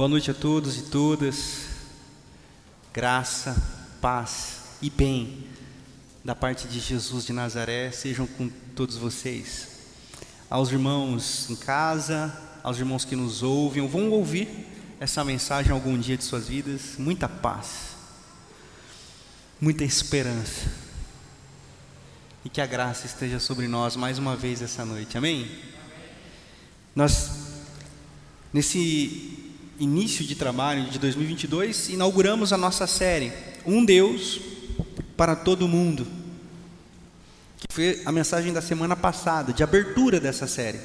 Boa noite a todos e todas. Graça, paz e bem da parte de Jesus de Nazaré sejam com todos vocês. Aos irmãos em casa, aos irmãos que nos ouvem, vão ouvir essa mensagem algum dia de suas vidas. Muita paz, muita esperança. E que a graça esteja sobre nós mais uma vez essa noite. Amém? Nós, nesse início de trabalho de 2022, inauguramos a nossa série Um Deus para todo mundo, que foi a mensagem da semana passada, de abertura dessa série.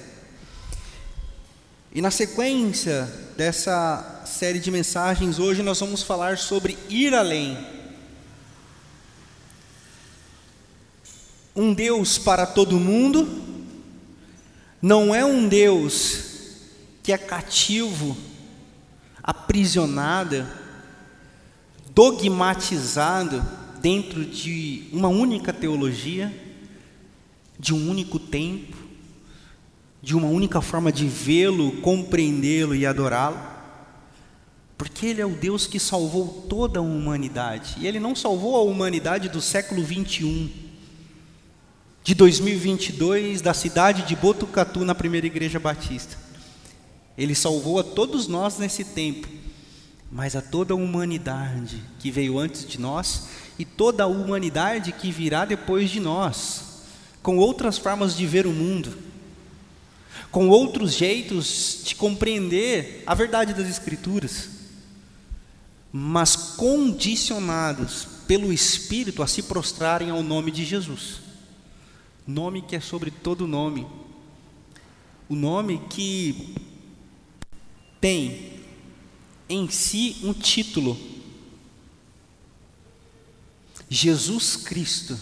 E na sequência dessa série de mensagens, hoje nós vamos falar sobre ir além. Um Deus para todo mundo não é um Deus que é cativo aprisionada, dogmatizado dentro de uma única teologia, de um único tempo, de uma única forma de vê-lo, compreendê-lo e adorá-lo. Porque Ele é o Deus que salvou toda a humanidade. E Ele não salvou a humanidade do século 21, de 2022, da cidade de Botucatu, na primeira igreja batista. Ele salvou a todos nós nesse tempo, mas a toda a humanidade que veio antes de nós e toda a humanidade que virá depois de nós, com outras formas de ver o mundo, com outros jeitos de compreender a verdade das Escrituras, mas condicionados pelo Espírito a se prostrarem ao nome de Jesus, nome que é sobre todo nome, o nome que tem em si um título: Jesus Cristo.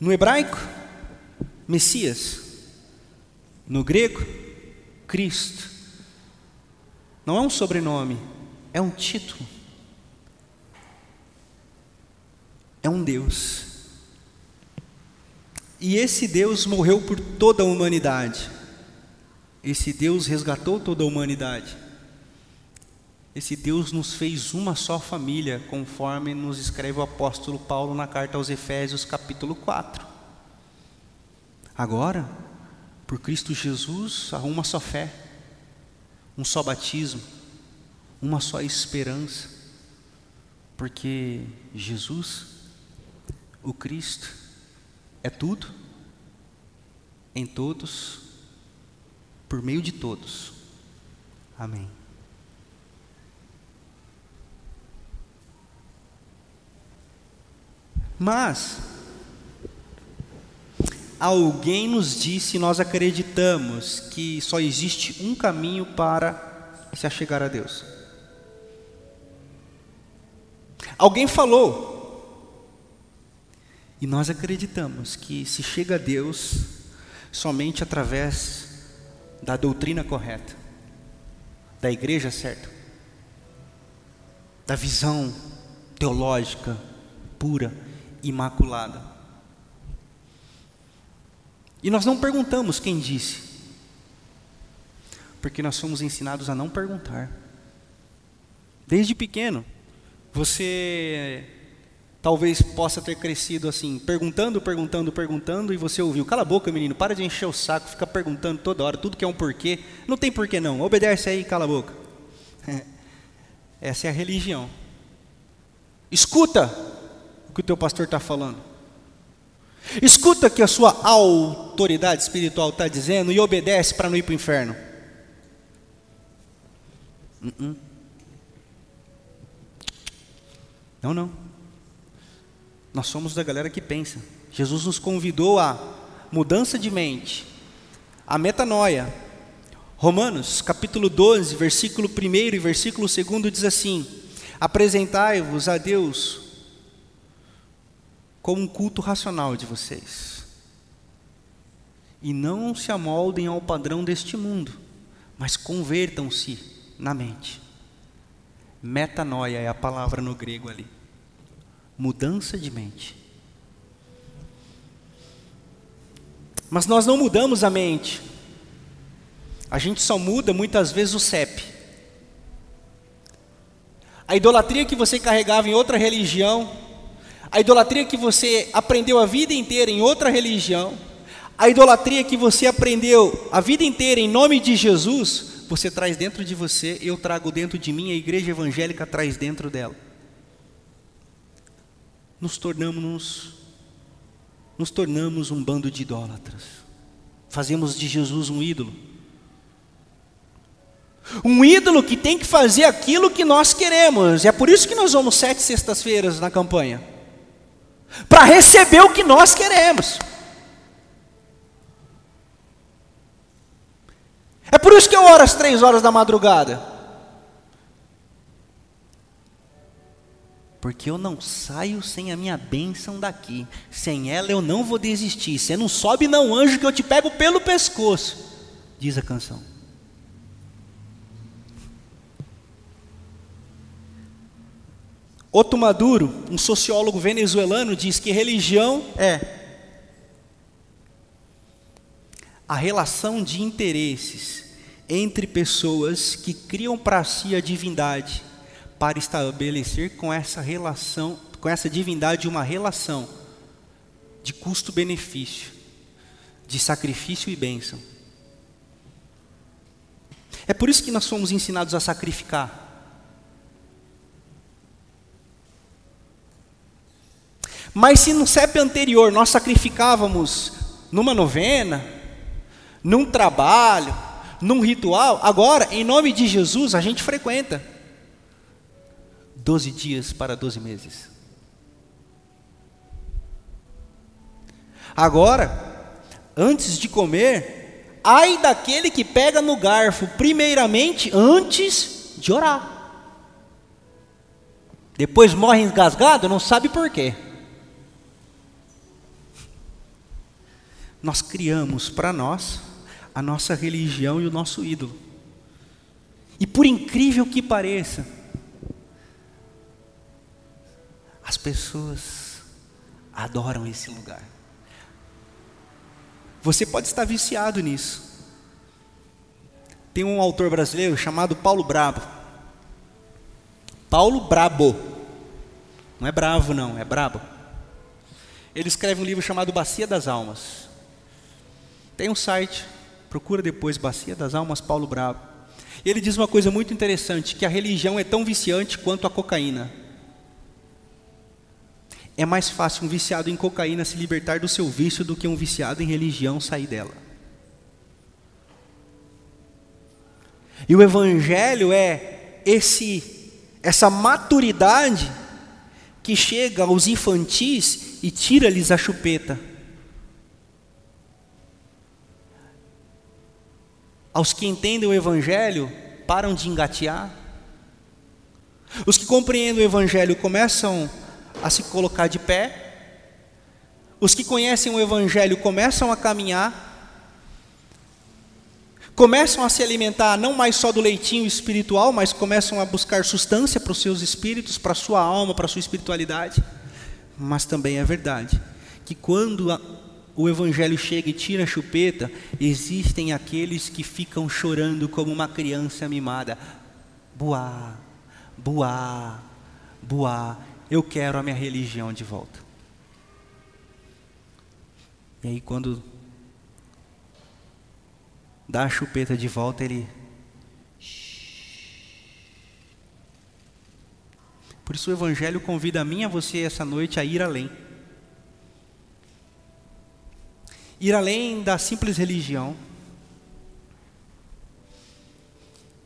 No hebraico, Messias. No grego, Cristo. Não é um sobrenome, é um título. É um Deus. E esse Deus morreu por toda a humanidade. Esse Deus resgatou toda a humanidade. Esse Deus nos fez uma só família, conforme nos escreve o apóstolo Paulo na carta aos Efésios, capítulo 4. Agora, por Cristo Jesus, há uma só fé, um só batismo, uma só esperança, porque Jesus, o Cristo, é tudo, em todos por meio de todos. Amém. Mas, alguém nos disse, nós acreditamos que só existe um caminho para se achegar a Deus. Alguém falou, e nós acreditamos que se chega a Deus somente através da doutrina correta, da igreja certa, da visão teológica pura, imaculada. E nós não perguntamos quem disse, porque nós somos ensinados a não perguntar. Desde pequeno, você talvez possa ter crescido assim, perguntando, perguntando, perguntando, e você ouviu: cala a boca, menino, para de encher o saco, fica perguntando toda hora, tudo que é um porquê. Não tem porquê, não, obedece aí, cala a boca. Essa é a religião. Escuta o que o teu pastor está falando. Escuta o que a sua autoridade espiritual está dizendo e obedece para não ir para o inferno. Uh -uh. Não, não. Nós somos da galera que pensa. Jesus nos convidou a mudança de mente, a metanoia. Romanos, capítulo 12, versículo 1 e versículo 2 diz assim: Apresentai-vos a Deus como um culto racional de vocês. E não se amoldem ao padrão deste mundo, mas convertam-se na mente. Metanoia é a palavra no grego ali mudança de mente. Mas nós não mudamos a mente. A gente só muda muitas vezes o CEP. A idolatria que você carregava em outra religião, a idolatria que você aprendeu a vida inteira em outra religião, a idolatria que você aprendeu a vida inteira em nome de Jesus, você traz dentro de você, eu trago dentro de mim, a igreja evangélica traz dentro dela. Nos tornamos nos tornamos um bando de idólatras. Fazemos de Jesus um ídolo. Um ídolo que tem que fazer aquilo que nós queremos. É por isso que nós vamos sete sextas-feiras na campanha. Para receber o que nós queremos. É por isso que eu oro às três horas da madrugada. Porque eu não saio sem a minha bênção daqui. Sem ela eu não vou desistir. Você não sobe não, anjo, que eu te pego pelo pescoço. Diz a canção. Otto Maduro, um sociólogo venezuelano, diz que religião é a relação de interesses entre pessoas que criam para si a divindade para estabelecer com essa relação, com essa divindade uma relação de custo-benefício, de sacrifício e bênção. É por isso que nós somos ensinados a sacrificar. Mas se no CEP anterior nós sacrificávamos numa novena, num trabalho, num ritual, agora, em nome de Jesus, a gente frequenta. Doze dias para doze meses. Agora, antes de comer, ai daquele que pega no garfo, primeiramente, antes de orar. Depois morre engasgado, não sabe por quê. Nós criamos para nós a nossa religião e o nosso ídolo. E por incrível que pareça, as pessoas adoram esse lugar. Você pode estar viciado nisso. Tem um autor brasileiro chamado Paulo Brabo. Paulo Brabo. Não é bravo, não, é brabo. Ele escreve um livro chamado Bacia das Almas. Tem um site, Procura depois Bacia das Almas Paulo Bravo. E ele diz uma coisa muito interessante, que a religião é tão viciante quanto a cocaína. É mais fácil um viciado em cocaína se libertar do seu vício do que um viciado em religião sair dela. E o evangelho é esse essa maturidade que chega aos infantis e tira-lhes a chupeta. Aos que entendem o Evangelho, param de engatear. Os que compreendem o Evangelho começam a se colocar de pé. Os que conhecem o Evangelho começam a caminhar. Começam a se alimentar não mais só do leitinho espiritual, mas começam a buscar sustância para os seus espíritos, para a sua alma, para a sua espiritualidade. Mas também é verdade que quando o evangelho chega e tira a chupeta, existem aqueles que ficam chorando como uma criança mimada. Boa, boa, boa, eu quero a minha religião de volta. E aí quando dá a chupeta de volta, ele Por isso o evangelho convida a mim e a você essa noite a ir além. ir além da simples religião,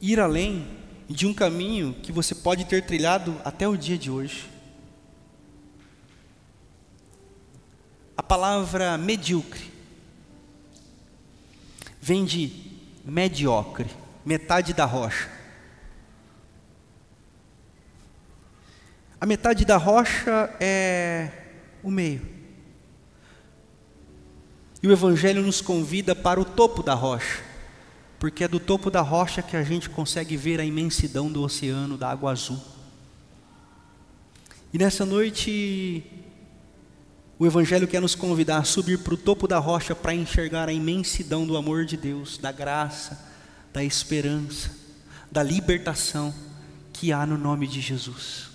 ir além de um caminho que você pode ter trilhado até o dia de hoje. A palavra medíocre vem de mediocre, metade da rocha. A metade da rocha é o meio. E o Evangelho nos convida para o topo da rocha, porque é do topo da rocha que a gente consegue ver a imensidão do oceano, da água azul. E nessa noite, o Evangelho quer nos convidar a subir para o topo da rocha para enxergar a imensidão do amor de Deus, da graça, da esperança, da libertação que há no nome de Jesus.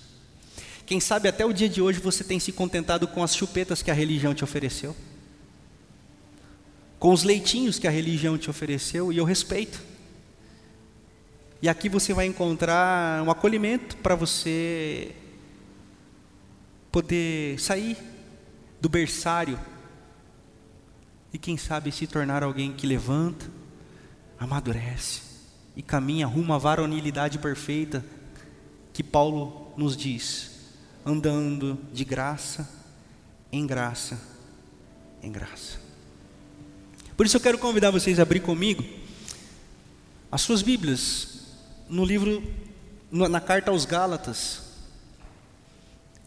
Quem sabe até o dia de hoje você tem se contentado com as chupetas que a religião te ofereceu, com os leitinhos que a religião te ofereceu, e eu respeito. E aqui você vai encontrar um acolhimento para você poder sair do berçário e quem sabe se tornar alguém que levanta, amadurece e caminha rumo à varonilidade perfeita que Paulo nos diz, andando de graça em graça em graça. Por isso eu quero convidar vocês a abrir comigo as suas Bíblias no livro, na carta aos Gálatas.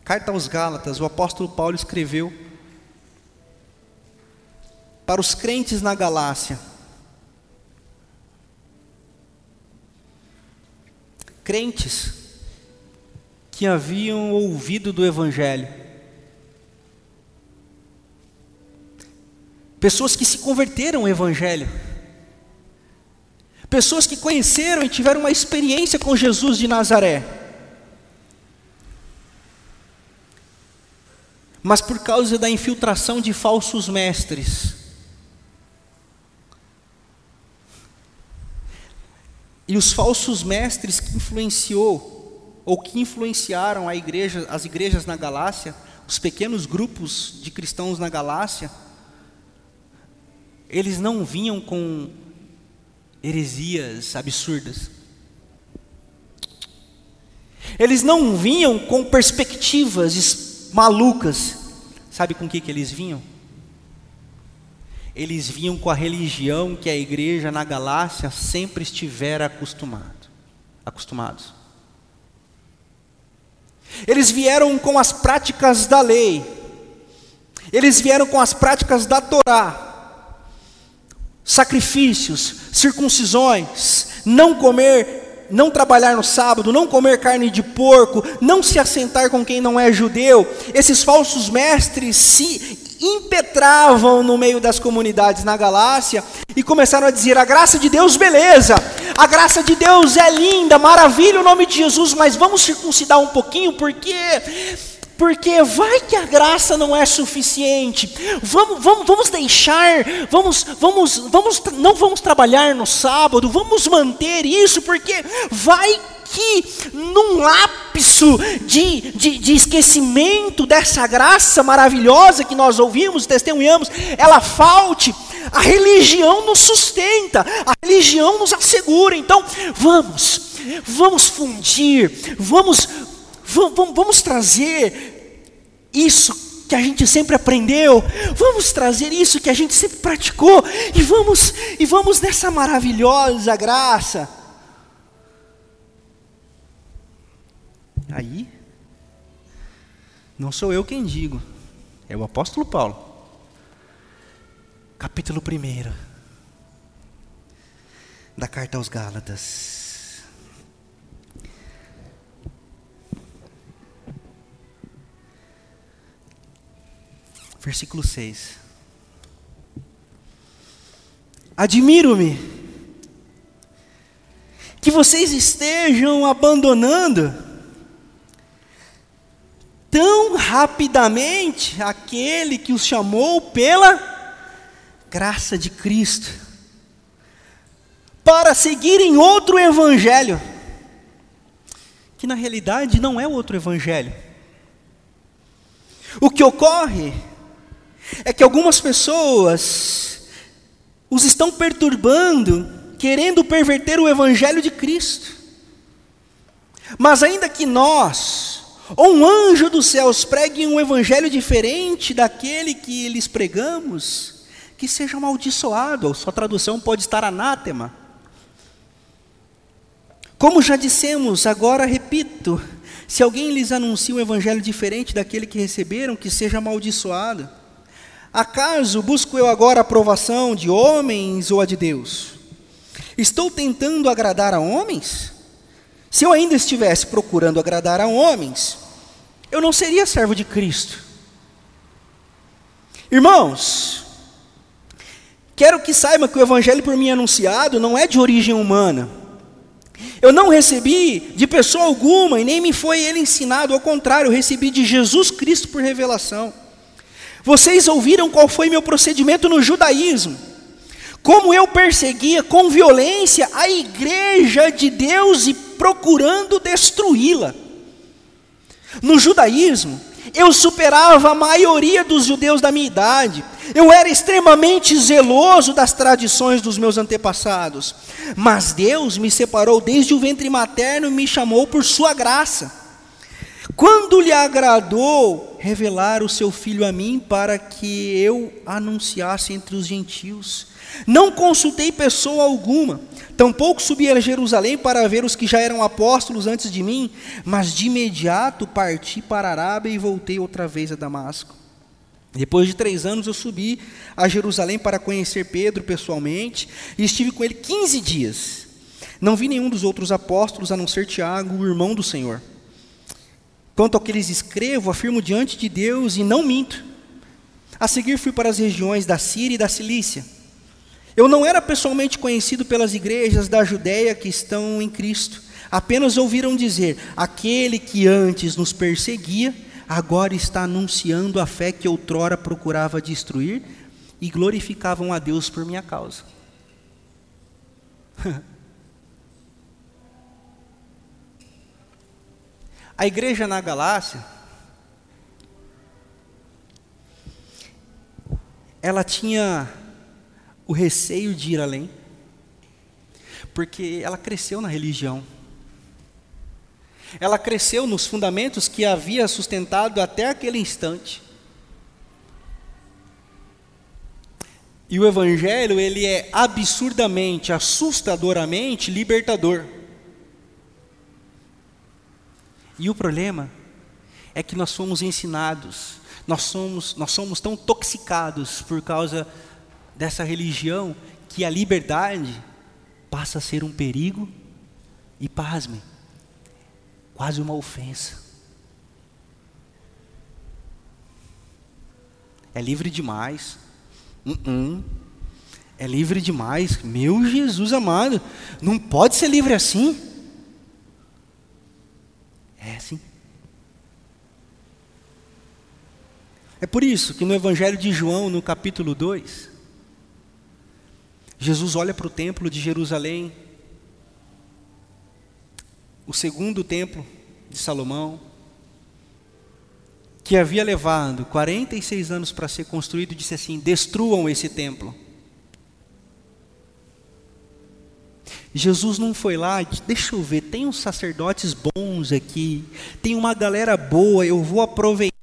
Carta aos Gálatas, o apóstolo Paulo escreveu para os crentes na Galácia. Crentes que haviam ouvido do Evangelho, pessoas que se converteram ao Evangelho, Pessoas que conheceram e tiveram uma experiência com Jesus de Nazaré. Mas por causa da infiltração de falsos mestres, e os falsos mestres que influenciou ou que influenciaram a igreja, as igrejas na Galácia, os pequenos grupos de cristãos na Galácia, eles não vinham com heresias absurdas. Eles não vinham com perspectivas malucas. Sabe com que, que eles vinham? Eles vinham com a religião que a igreja na Galácia sempre estivera acostumado, acostumados. Eles vieram com as práticas da lei. Eles vieram com as práticas da Torá sacrifícios, circuncisões, não comer, não trabalhar no sábado, não comer carne de porco, não se assentar com quem não é judeu. Esses falsos mestres se impetravam no meio das comunidades na Galácia e começaram a dizer: a graça de Deus, beleza, a graça de Deus é linda, maravilha o nome de Jesus, mas vamos circuncidar um pouquinho, porque porque vai que a graça não é suficiente. Vamos, vamos, vamos deixar, vamos, vamos, vamos, não vamos trabalhar no sábado, vamos manter isso, porque vai que num lapso de, de, de, esquecimento dessa graça maravilhosa que nós ouvimos, testemunhamos, ela falte. A religião nos sustenta, a religião nos assegura. Então, vamos, vamos fundir, vamos, vamos, vamos trazer isso que a gente sempre aprendeu, vamos trazer isso que a gente sempre praticou e vamos e vamos nessa maravilhosa graça. Aí não sou eu quem digo, é o apóstolo Paulo. Capítulo 1 da carta aos Gálatas. Versículo 6. Admiro-me que vocês estejam abandonando tão rapidamente aquele que os chamou pela graça de Cristo, para seguirem outro evangelho, que na realidade não é outro evangelho. O que ocorre é que algumas pessoas os estão perturbando, querendo perverter o Evangelho de Cristo. Mas ainda que nós, ou um anjo dos céus, pregue um Evangelho diferente daquele que lhes pregamos, que seja amaldiçoado, ou sua tradução pode estar anátema. Como já dissemos, agora repito: se alguém lhes anuncia um evangelho diferente daquele que receberam, que seja amaldiçoado. Acaso busco eu agora a aprovação de homens ou a de Deus? Estou tentando agradar a homens? Se eu ainda estivesse procurando agradar a homens, eu não seria servo de Cristo. Irmãos, Quero que saiba que o evangelho por mim anunciado não é de origem humana. Eu não recebi de pessoa alguma e nem me foi ele ensinado, ao contrário, eu recebi de Jesus Cristo por revelação. Vocês ouviram qual foi meu procedimento no judaísmo? Como eu perseguia com violência a igreja de Deus e procurando destruí-la. No judaísmo, eu superava a maioria dos judeus da minha idade. Eu era extremamente zeloso das tradições dos meus antepassados. Mas Deus me separou desde o ventre materno e me chamou por sua graça. Quando lhe agradou revelar o seu filho a mim para que eu anunciasse entre os gentios. Não consultei pessoa alguma, tampouco subi a Jerusalém para ver os que já eram apóstolos antes de mim, mas de imediato parti para a Arábia e voltei outra vez a Damasco. Depois de três anos eu subi a Jerusalém para conhecer Pedro pessoalmente e estive com ele 15 dias. Não vi nenhum dos outros apóstolos a não ser Tiago, o irmão do Senhor. Quanto ao que lhes escrevo, afirmo diante de Deus e não minto. A seguir fui para as regiões da Síria e da Cilícia. Eu não era pessoalmente conhecido pelas igrejas da Judéia que estão em Cristo. Apenas ouviram dizer: aquele que antes nos perseguia, agora está anunciando a fé que outrora procurava destruir, e glorificavam a Deus por minha causa. a igreja na Galácia, ela tinha o receio de ir além, porque ela cresceu na religião. Ela cresceu nos fundamentos que havia sustentado até aquele instante. E o evangelho, ele é absurdamente, assustadoramente libertador. E o problema é que nós fomos ensinados, nós somos, nós somos tão toxicados por causa dessa religião que a liberdade passa a ser um perigo e, pasme, quase uma ofensa. É livre demais. Uh -uh. É livre demais. Meu Jesus amado, não pode ser livre assim. É assim. É por isso que no Evangelho de João, no capítulo 2, Jesus olha para o templo de Jerusalém, o segundo templo de Salomão, que havia levado 46 anos para ser construído, disse assim: destruam esse templo. Jesus não foi lá, deixa eu ver, tem uns sacerdotes bons aqui, tem uma galera boa, eu vou aproveitar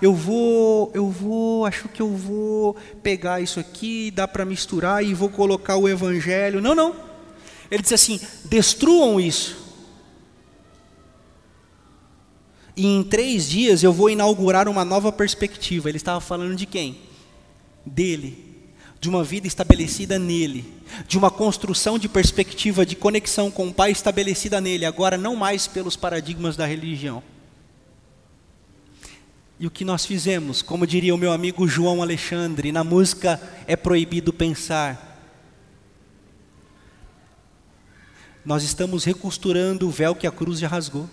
eu vou, eu vou, acho que eu vou pegar isso aqui, dá para misturar e vou colocar o evangelho. Não, não. Ele disse assim: destruam isso. E em três dias eu vou inaugurar uma nova perspectiva. Ele estava falando de quem? Dele. De uma vida estabelecida nele. De uma construção de perspectiva de conexão com o Pai estabelecida nele. Agora, não mais pelos paradigmas da religião. E o que nós fizemos, como diria o meu amigo João Alexandre, na música É Proibido Pensar. Nós estamos recosturando o véu que a cruz já rasgou.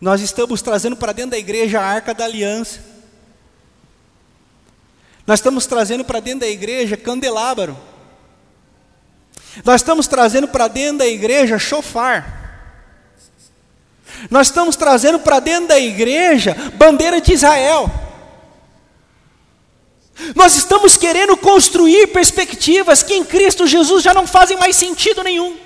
Nós estamos trazendo para dentro da igreja a arca da aliança. Nós estamos trazendo para dentro da igreja candelabro. Nós estamos trazendo para dentro da igreja chofar. Nós estamos trazendo para dentro da igreja bandeira de Israel. Nós estamos querendo construir perspectivas que em Cristo Jesus já não fazem mais sentido nenhum.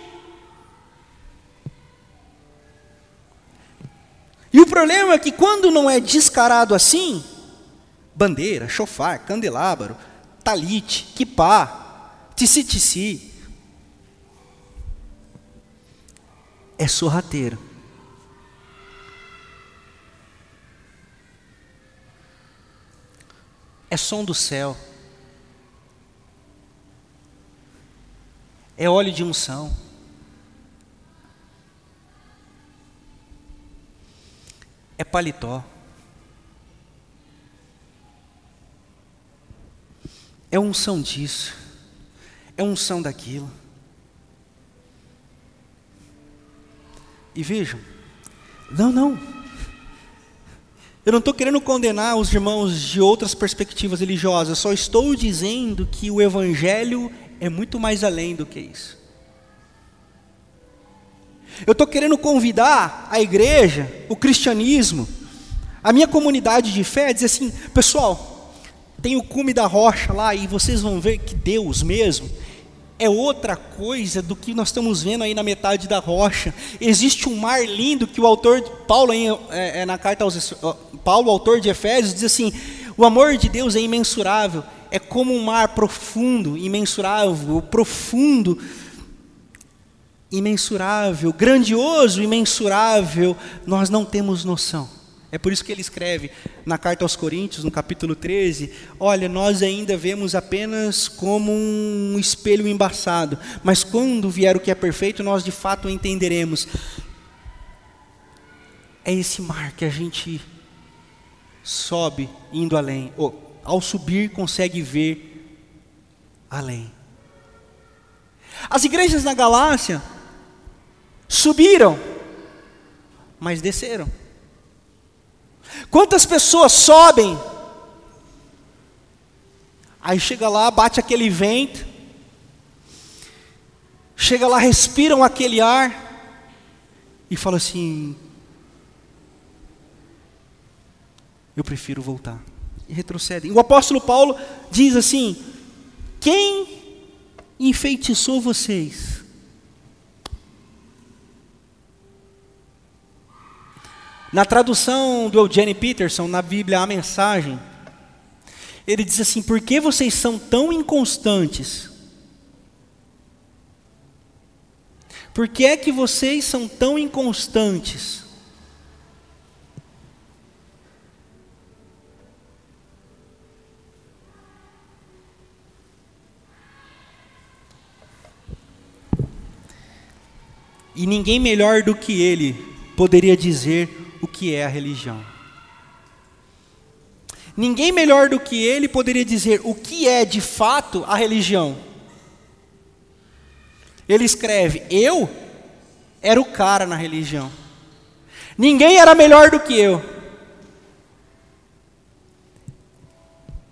E o problema é que quando não é descarado assim, bandeira, chofar, candelabro, talite, kipá, tissi é sorrateiro. é som do céu, é óleo de unção. É paletó. É unção disso, é unção daquilo. E vejam, não, não. Eu não estou querendo condenar os irmãos de outras perspectivas religiosas, só estou dizendo que o Evangelho é muito mais além do que isso. Eu estou querendo convidar a igreja, o cristianismo, a minha comunidade de fé, a dizer assim: pessoal, tem o cume da rocha lá e vocês vão ver que Deus mesmo é outra coisa do que nós estamos vendo aí na metade da rocha. Existe um mar lindo que o autor, Paulo, é, é, na carta aos Paulo, autor de Efésios, diz assim: o amor de Deus é imensurável, é como um mar profundo, imensurável, profundo imensurável, grandioso, imensurável, nós não temos noção. É por isso que ele escreve na carta aos Coríntios, no capítulo 13: Olha, nós ainda vemos apenas como um espelho embaçado, mas quando vier o que é perfeito, nós de fato entenderemos. É esse mar que a gente sobe indo além, ou ao subir consegue ver além. As igrejas na Galácia subiram, mas desceram. Quantas pessoas sobem, aí chega lá, bate aquele vento, chega lá, respiram aquele ar e fala assim: Eu prefiro voltar. E retrocedem. O apóstolo Paulo diz assim: Quem enfeitiçou vocês? Na tradução do Eugene Peterson, na Bíblia, a mensagem, ele diz assim: Por que vocês são tão inconstantes? Por que é que vocês são tão inconstantes? E ninguém melhor do que ele poderia dizer o que é a religião. Ninguém melhor do que ele poderia dizer o que é de fato a religião. Ele escreve: Eu era o cara na religião. Ninguém era melhor do que eu.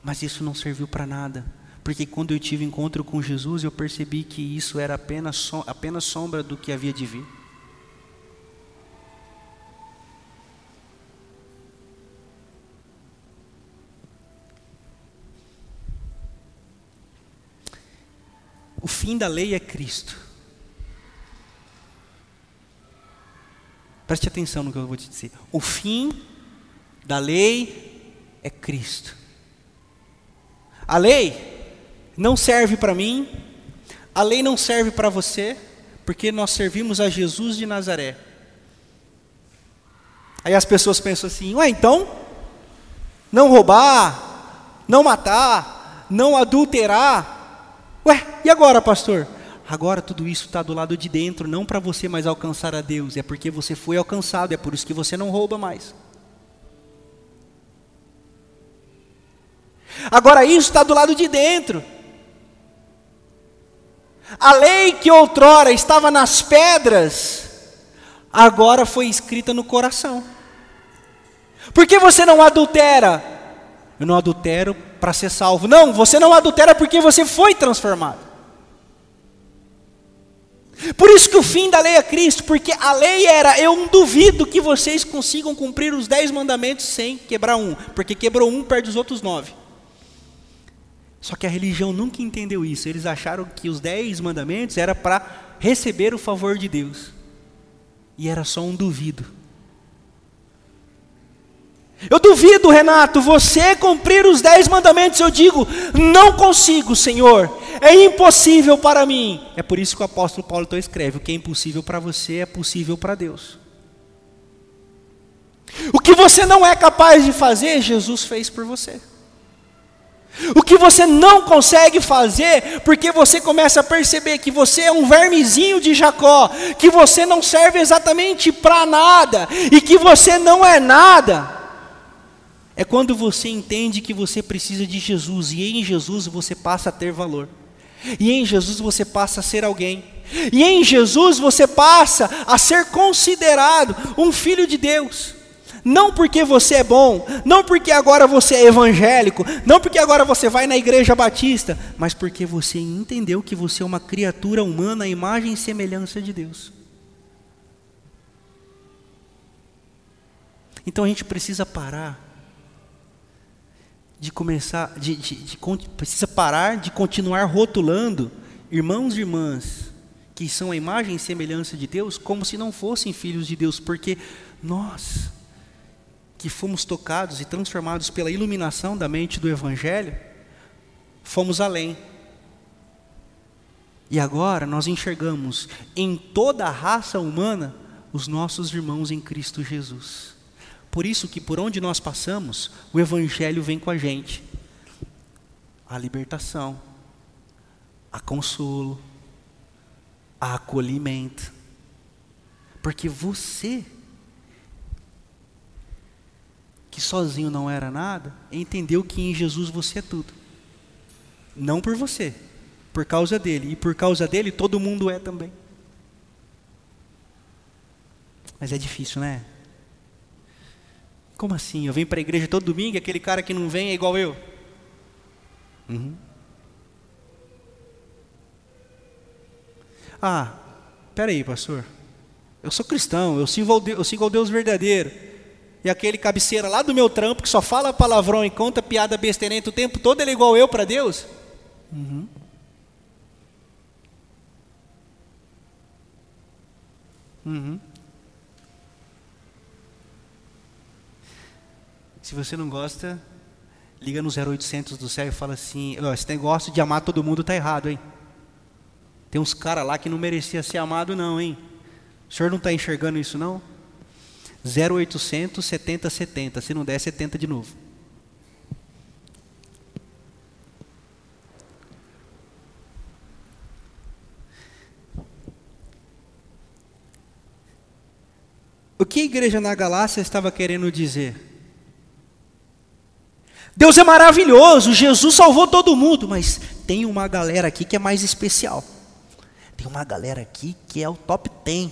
Mas isso não serviu para nada, porque quando eu tive encontro com Jesus, eu percebi que isso era apenas, apenas sombra do que havia de vir. O fim da lei é Cristo. Preste atenção no que eu vou te dizer. O fim da lei é Cristo. A lei não serve para mim, a lei não serve para você, porque nós servimos a Jesus de Nazaré. Aí as pessoas pensam assim: ué, então, não roubar, não matar, não adulterar, Ué, e agora, pastor? Agora tudo isso está do lado de dentro, não para você mais alcançar a Deus, é porque você foi alcançado, é por isso que você não rouba mais. Agora isso está do lado de dentro. A lei que outrora estava nas pedras, agora foi escrita no coração. Por que você não adultera? Eu não adultero para ser salvo. Não, você não adultera porque você foi transformado. Por isso que o fim da lei é Cristo, porque a lei era, eu duvido que vocês consigam cumprir os dez mandamentos sem quebrar um, porque quebrou um, perde os outros nove. Só que a religião nunca entendeu isso, eles acharam que os dez mandamentos era para receber o favor de Deus, e era só um duvido. Eu duvido, Renato, você cumprir os dez mandamentos. Eu digo, não consigo, Senhor. É impossível para mim. É por isso que o apóstolo Paulo então escreve: o que é impossível para você é possível para Deus. O que você não é capaz de fazer, Jesus fez por você. O que você não consegue fazer, porque você começa a perceber que você é um vermezinho de Jacó, que você não serve exatamente para nada, e que você não é nada É quando você entende que você precisa de Jesus e em Jesus você passa a ter valor. E em Jesus você passa a ser alguém. E em Jesus você passa a ser considerado um filho de Deus. Não porque você é bom, não porque agora você é evangélico, não porque agora você vai na igreja batista, mas porque você entendeu que você é uma criatura humana à imagem e semelhança de Deus. Então a gente precisa parar de começar, de, de, de, precisa parar de continuar rotulando irmãos e irmãs que são a imagem e semelhança de Deus como se não fossem filhos de Deus, porque nós que fomos tocados e transformados pela iluminação da mente do Evangelho, fomos além. E agora nós enxergamos em toda a raça humana os nossos irmãos em Cristo Jesus. Por isso que por onde nós passamos, o evangelho vem com a gente. A libertação, a consolo, a acolhimento. Porque você que sozinho não era nada, entendeu que em Jesus você é tudo. Não por você, por causa dele. E por causa dele todo mundo é também. Mas é difícil, né? Como assim? Eu venho para a igreja todo domingo e aquele cara que não vem é igual eu? Uhum. Ah, peraí, pastor. Eu sou cristão, eu sigo, ao Deus, eu sigo ao Deus verdadeiro. E aquele cabeceira lá do meu trampo que só fala palavrão e conta piada besteirenta o tempo todo, ele é igual eu para Deus? Uhum. Uhum. Se você não gosta, liga no 0800 do céu e fala assim: esse negócio de amar todo mundo está errado, hein? Tem uns caras lá que não merecia ser amado, não, hein? O senhor não está enxergando isso, não? 0800 70 70. Se não der, 70 de novo. O que a igreja na Galácia estava querendo dizer? Deus é maravilhoso, Jesus salvou todo mundo, mas tem uma galera aqui que é mais especial. Tem uma galera aqui que é o top 10.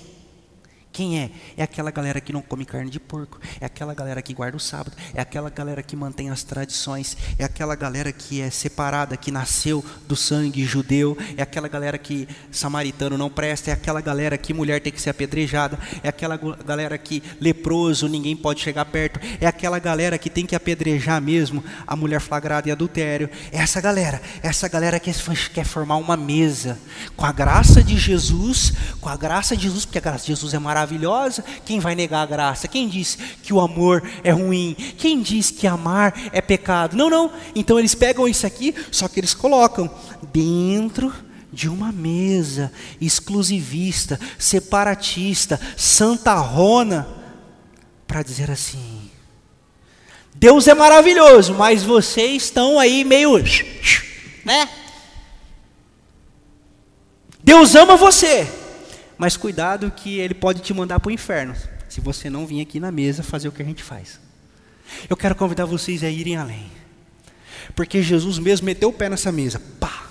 Quem é? É aquela galera que não come carne de porco, é aquela galera que guarda o sábado, é aquela galera que mantém as tradições, é aquela galera que é separada, que nasceu do sangue judeu, é aquela galera que samaritano não presta, é aquela galera que mulher tem que ser apedrejada, é aquela galera que leproso ninguém pode chegar perto, é aquela galera que tem que apedrejar mesmo a mulher flagrada em adultério. É essa galera, é essa galera que quer formar uma mesa com a graça de Jesus, com a graça de Jesus, porque a graça de Jesus é maravilhosa maravilhosa, quem vai negar a graça? Quem diz que o amor é ruim? Quem diz que amar é pecado? Não, não. Então eles pegam isso aqui, só que eles colocam dentro de uma mesa exclusivista, separatista, santarrona, para dizer assim: Deus é maravilhoso, mas vocês estão aí meio, né? Deus ama você, mas cuidado que ele pode te mandar para o inferno, se você não vir aqui na mesa fazer o que a gente faz. Eu quero convidar vocês a irem além. Porque Jesus mesmo meteu o pé nessa mesa. Pá!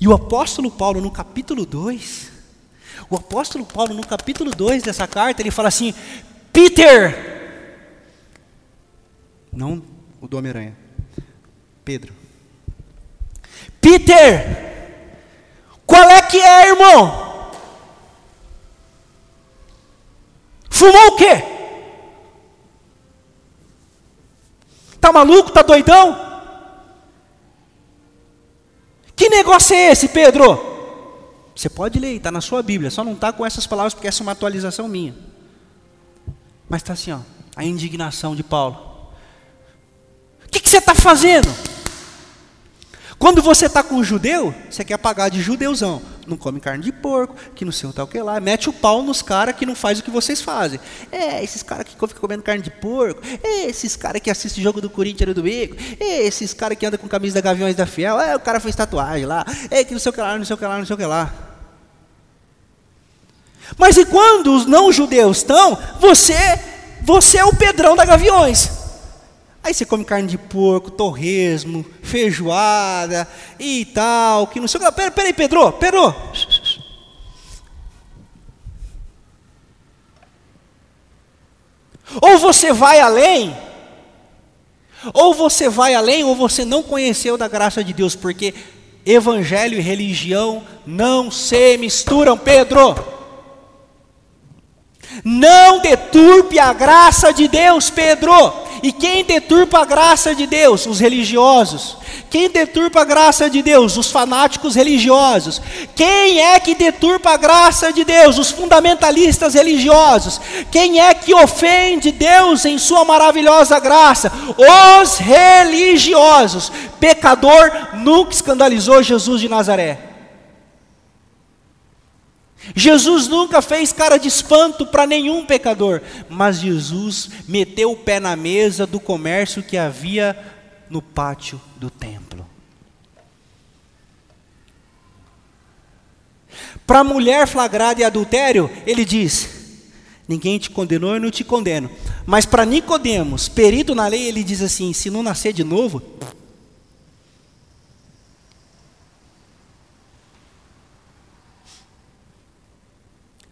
E o apóstolo Paulo, no capítulo 2, o apóstolo Paulo, no capítulo 2 dessa carta, ele fala assim: Peter, não o do Homem-Aranha, Pedro, Peter, qual é que é, irmão? Fumou o quê? Tá maluco? Tá doidão? Que negócio é esse, Pedro? Você pode ler, está na sua Bíblia, só não está com essas palavras porque essa é uma atualização minha. Mas está assim, ó, a indignação de Paulo. O que, que você está fazendo? Quando você está com um judeu, você quer pagar de judeuzão. Não come carne de porco, que não sei o tal que lá. Mete o pau nos caras que não faz o que vocês fazem. É, esses caras que ficam comendo carne de porco. É, esses caras que assistem jogo do Corinthians no domingo. É, esses caras que andam com camisa da Gaviões da Fiel. É, o cara fez tatuagem lá. É, que não sei o que lá, não sei o que lá, não sei o que lá. Mas e quando os não-judeus estão, você, você é o Pedrão da Gaviões. Aí você come carne de porco, torresmo, feijoada e tal, que não sei o que. Peraí, peraí, Pedro, Pedro. Ou você vai além, ou você vai além, ou você não conheceu da graça de Deus, porque evangelho e religião não se misturam, Pedro. Não deturpe a graça de Deus, Pedro. E quem deturpa a graça de Deus? Os religiosos. Quem deturpa a graça de Deus? Os fanáticos religiosos. Quem é que deturpa a graça de Deus? Os fundamentalistas religiosos. Quem é que ofende Deus em Sua maravilhosa graça? Os religiosos. Pecador nunca escandalizou Jesus de Nazaré. Jesus nunca fez cara de espanto para nenhum pecador, mas Jesus meteu o pé na mesa do comércio que havia no pátio do templo. Para a mulher flagrada em adultério, ele diz: Ninguém te condenou, eu não te condeno. Mas para Nicodemos, perito na lei, ele diz assim: se não nascer de novo,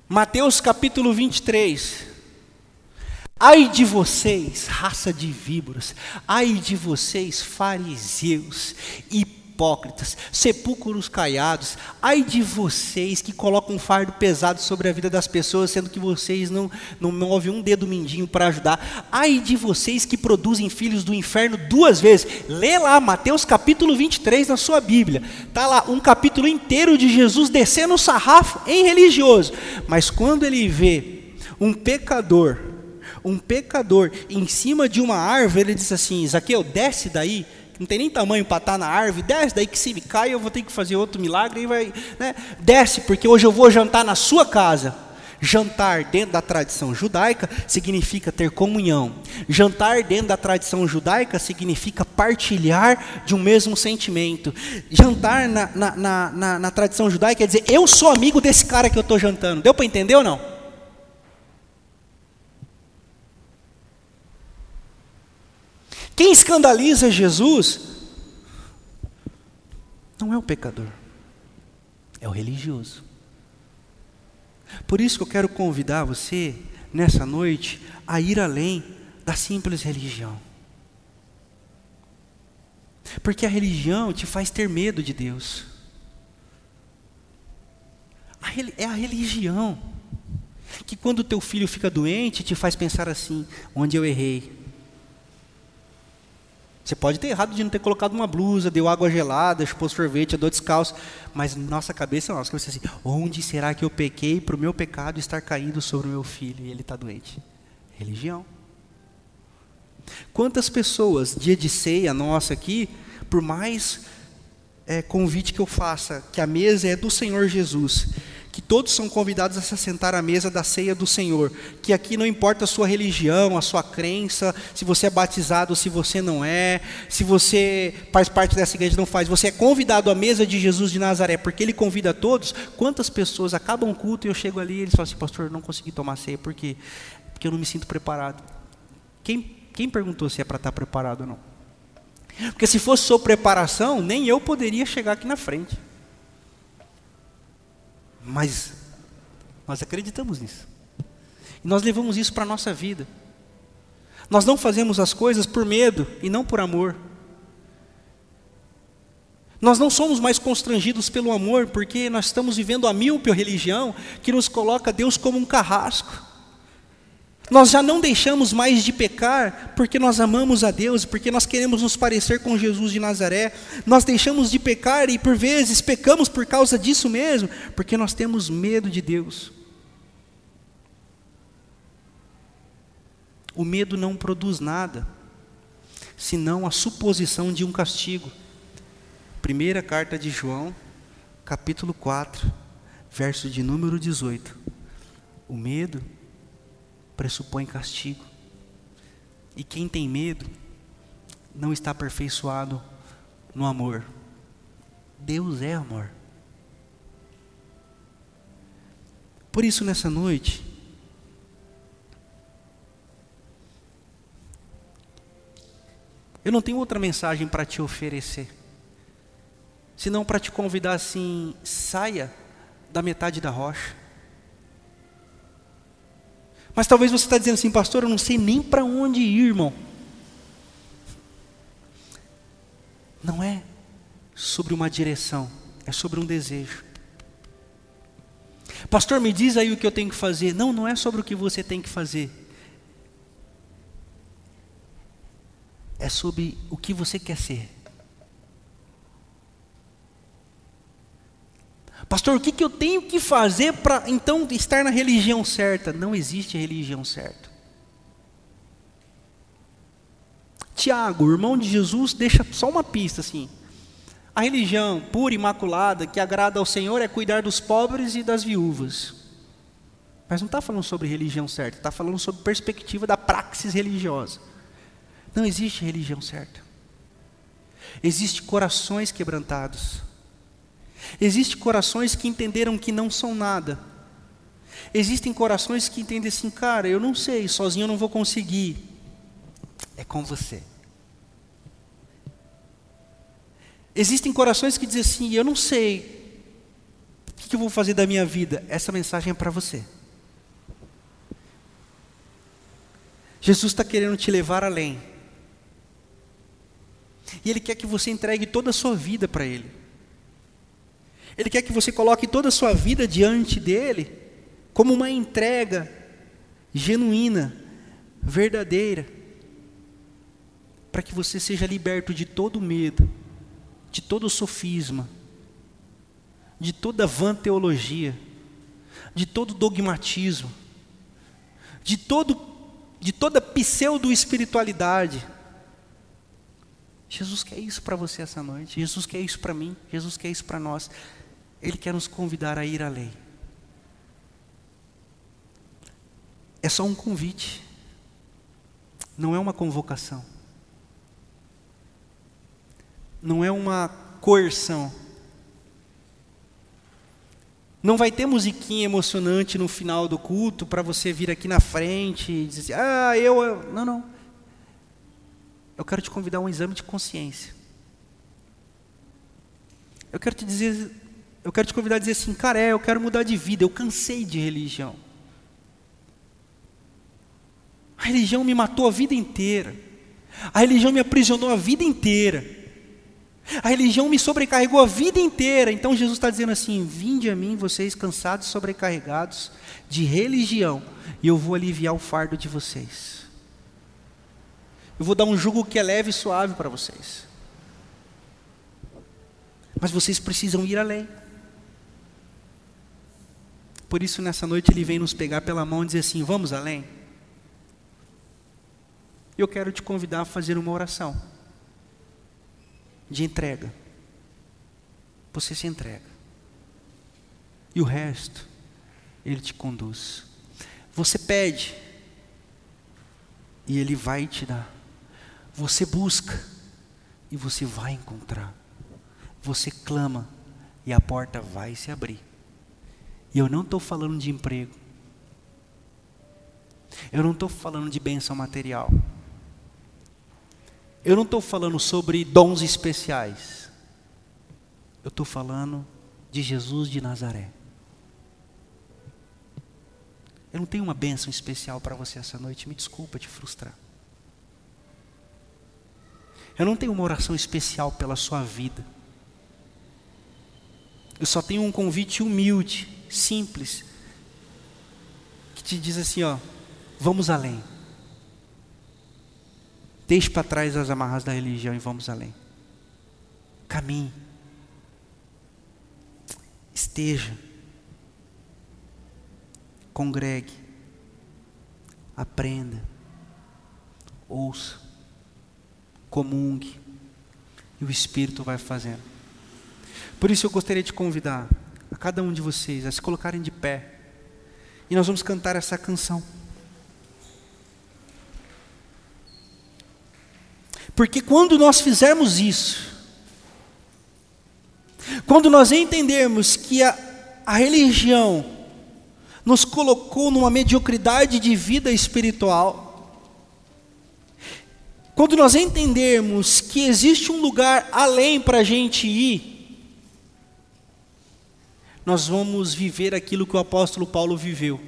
Mateus capítulo 23. Ai de vocês, raça de víboras, ai de vocês, fariseus, hipócritas, sepulcros caiados, ai de vocês que colocam um fardo pesado sobre a vida das pessoas, sendo que vocês não, não movem um dedo mindinho para ajudar, ai de vocês que produzem filhos do inferno duas vezes, lê lá Mateus capítulo 23 na sua Bíblia, está lá um capítulo inteiro de Jesus descendo o sarrafo em religioso, mas quando ele vê um pecador, um pecador em cima de uma árvore, ele diz assim: Zaqueu, desce daí, não tem nem tamanho para estar tá na árvore, desce daí que se me cai eu vou ter que fazer outro milagre e vai, né? Desce, porque hoje eu vou jantar na sua casa. Jantar dentro da tradição judaica significa ter comunhão. Jantar dentro da tradição judaica significa partilhar de um mesmo sentimento. Jantar na, na, na, na, na tradição judaica quer dizer, eu sou amigo desse cara que eu estou jantando. Deu para entender ou não? Quem escandaliza Jesus não é o pecador, é o religioso. Por isso que eu quero convidar você, nessa noite, a ir além da simples religião. Porque a religião te faz ter medo de Deus. É a religião que, quando teu filho fica doente, te faz pensar assim: onde eu errei? Você pode ter errado de não ter colocado uma blusa, deu água gelada, chupou sorvete, andou descalço, mas nossa cabeça, nossa cabeça assim, onde será que eu pequei para o meu pecado estar caindo sobre o meu filho e ele está doente? Religião. Quantas pessoas, dia de ceia nossa aqui, por mais é, convite que eu faça, que a mesa é do Senhor Jesus, todos são convidados a se sentar à mesa da ceia do Senhor, que aqui não importa a sua religião, a sua crença, se você é batizado se você não é, se você faz parte dessa igreja não faz, você é convidado à mesa de Jesus de Nazaré, porque ele convida todos. Quantas pessoas acabam o culto e eu chego ali e eles falam assim, pastor, eu não consegui tomar ceia porque porque eu não me sinto preparado. Quem quem perguntou se é para estar preparado ou não? Porque se fosse sua preparação, nem eu poderia chegar aqui na frente. Mas nós acreditamos nisso. E nós levamos isso para a nossa vida. Nós não fazemos as coisas por medo e não por amor. Nós não somos mais constrangidos pelo amor, porque nós estamos vivendo a míope religião que nos coloca Deus como um carrasco. Nós já não deixamos mais de pecar porque nós amamos a Deus, porque nós queremos nos parecer com Jesus de Nazaré. Nós deixamos de pecar e por vezes pecamos por causa disso mesmo, porque nós temos medo de Deus. O medo não produz nada, senão a suposição de um castigo. Primeira carta de João, capítulo 4, verso de número 18. O medo pressupõe castigo. E quem tem medo não está aperfeiçoado no amor. Deus é amor. Por isso, nessa noite, eu não tenho outra mensagem para te oferecer, senão para te convidar assim: saia da metade da rocha. Mas talvez você está dizendo assim, pastor, eu não sei nem para onde ir, irmão. Não é sobre uma direção, é sobre um desejo. Pastor, me diz aí o que eu tenho que fazer. Não, não é sobre o que você tem que fazer. É sobre o que você quer ser. Pastor, o que, que eu tenho que fazer para então estar na religião certa? Não existe religião certa. Tiago, irmão de Jesus, deixa só uma pista assim. A religião pura, imaculada, que agrada ao Senhor é cuidar dos pobres e das viúvas. Mas não está falando sobre religião certa, está falando sobre perspectiva da praxis religiosa. Não existe religião certa. Existem corações quebrantados. Existem corações que entenderam que não são nada. Existem corações que entendem assim, cara, eu não sei, sozinho eu não vou conseguir. É com você. Existem corações que dizem assim: Eu não sei o que eu vou fazer da minha vida. Essa mensagem é para você. Jesus está querendo te levar além. E Ele quer que você entregue toda a sua vida para Ele. Ele quer que você coloque toda a sua vida diante dEle, como uma entrega genuína, verdadeira, para que você seja liberto de todo medo de todo sofisma, de toda vã teologia, de todo dogmatismo, de, todo, de toda pseudo-espiritualidade. Jesus quer isso para você essa noite, Jesus quer isso para mim, Jesus quer isso para nós. Ele quer nos convidar a ir além. É só um convite, não é uma convocação não é uma coerção. Não vai ter musiquinha emocionante no final do culto para você vir aqui na frente e dizer, ah, eu, eu. Não, não. Eu quero te convidar a um exame de consciência. Eu quero te dizer, eu quero te convidar a dizer assim, cara, é, eu quero mudar de vida, eu cansei de religião. A religião me matou a vida inteira. A religião me aprisionou a vida inteira. A religião me sobrecarregou a vida inteira. Então Jesus está dizendo assim: Vinde a mim, vocês cansados e sobrecarregados de religião, e eu vou aliviar o fardo de vocês. Eu vou dar um jugo que é leve e suave para vocês. Mas vocês precisam ir além. Por isso, nessa noite, Ele vem nos pegar pela mão e dizer assim: Vamos além. Eu quero te convidar a fazer uma oração de entrega. Você se entrega. E o resto, Ele te conduz. Você pede, e Ele vai te dar. Você busca, e você vai encontrar. Você clama, e a porta vai se abrir. E eu não estou falando de emprego. Eu não estou falando de benção material. Eu não estou falando sobre dons especiais. Eu estou falando de Jesus de Nazaré. Eu não tenho uma bênção especial para você essa noite, me desculpa te frustrar. Eu não tenho uma oração especial pela sua vida. Eu só tenho um convite humilde, simples, que te diz assim: ó, vamos além. Deixe para trás as amarras da religião e vamos além. Caminhe. Esteja. Congregue. Aprenda. Ouça. Comungue. E o Espírito vai fazendo. Por isso eu gostaria de convidar a cada um de vocês a se colocarem de pé. E nós vamos cantar essa canção. Porque quando nós fizermos isso, quando nós entendermos que a, a religião nos colocou numa mediocridade de vida espiritual. Quando nós entendermos que existe um lugar além para a gente ir, nós vamos viver aquilo que o apóstolo Paulo viveu.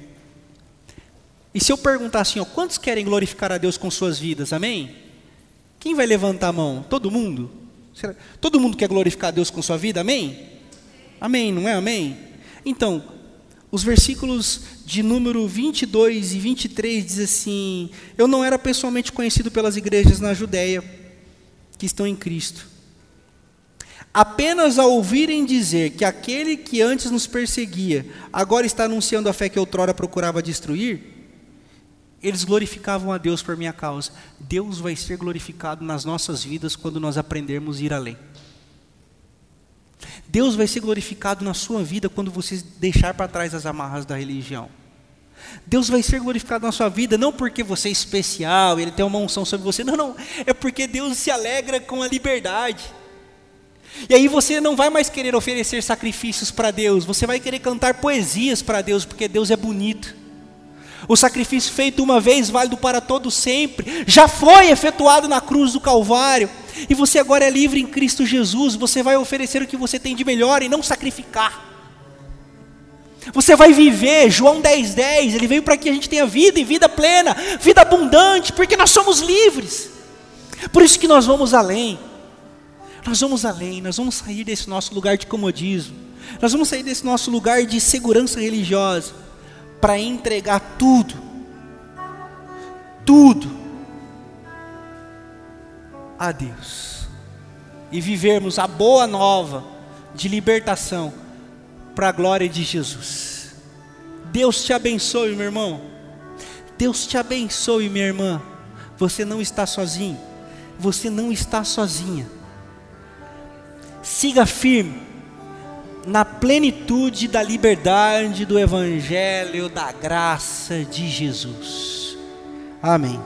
E se eu perguntar assim, ó, quantos querem glorificar a Deus com suas vidas? Amém? Quem vai levantar a mão? Todo mundo? Todo mundo quer glorificar a Deus com sua vida? Amém? Amém, não é amém? Então, os versículos de número 22 e 23 diz assim: Eu não era pessoalmente conhecido pelas igrejas na Judéia que estão em Cristo. Apenas ao ouvirem dizer que aquele que antes nos perseguia agora está anunciando a fé que outrora procurava destruir, eles glorificavam a Deus por minha causa. Deus vai ser glorificado nas nossas vidas quando nós aprendermos a ir além. Deus vai ser glorificado na sua vida quando você deixar para trás as amarras da religião. Deus vai ser glorificado na sua vida não porque você é especial, Ele tem uma unção sobre você, não, não, é porque Deus se alegra com a liberdade. E aí você não vai mais querer oferecer sacrifícios para Deus, você vai querer cantar poesias para Deus, porque Deus é bonito. O sacrifício feito uma vez, válido para todo sempre, já foi efetuado na cruz do Calvário. E você agora é livre em Cristo Jesus. Você vai oferecer o que você tem de melhor e não sacrificar. Você vai viver, João 10,10, 10, ele veio para que a gente tenha vida e vida plena, vida abundante, porque nós somos livres. Por isso que nós vamos além. Nós vamos além, nós vamos sair desse nosso lugar de comodismo. Nós vamos sair desse nosso lugar de segurança religiosa para entregar tudo, tudo a Deus e vivermos a boa nova de libertação para a glória de Jesus. Deus te abençoe, meu irmão. Deus te abençoe, minha irmã. Você não está sozinho. Você não está sozinha. Siga firme na plenitude da liberdade do Evangelho da graça de Jesus. Amém.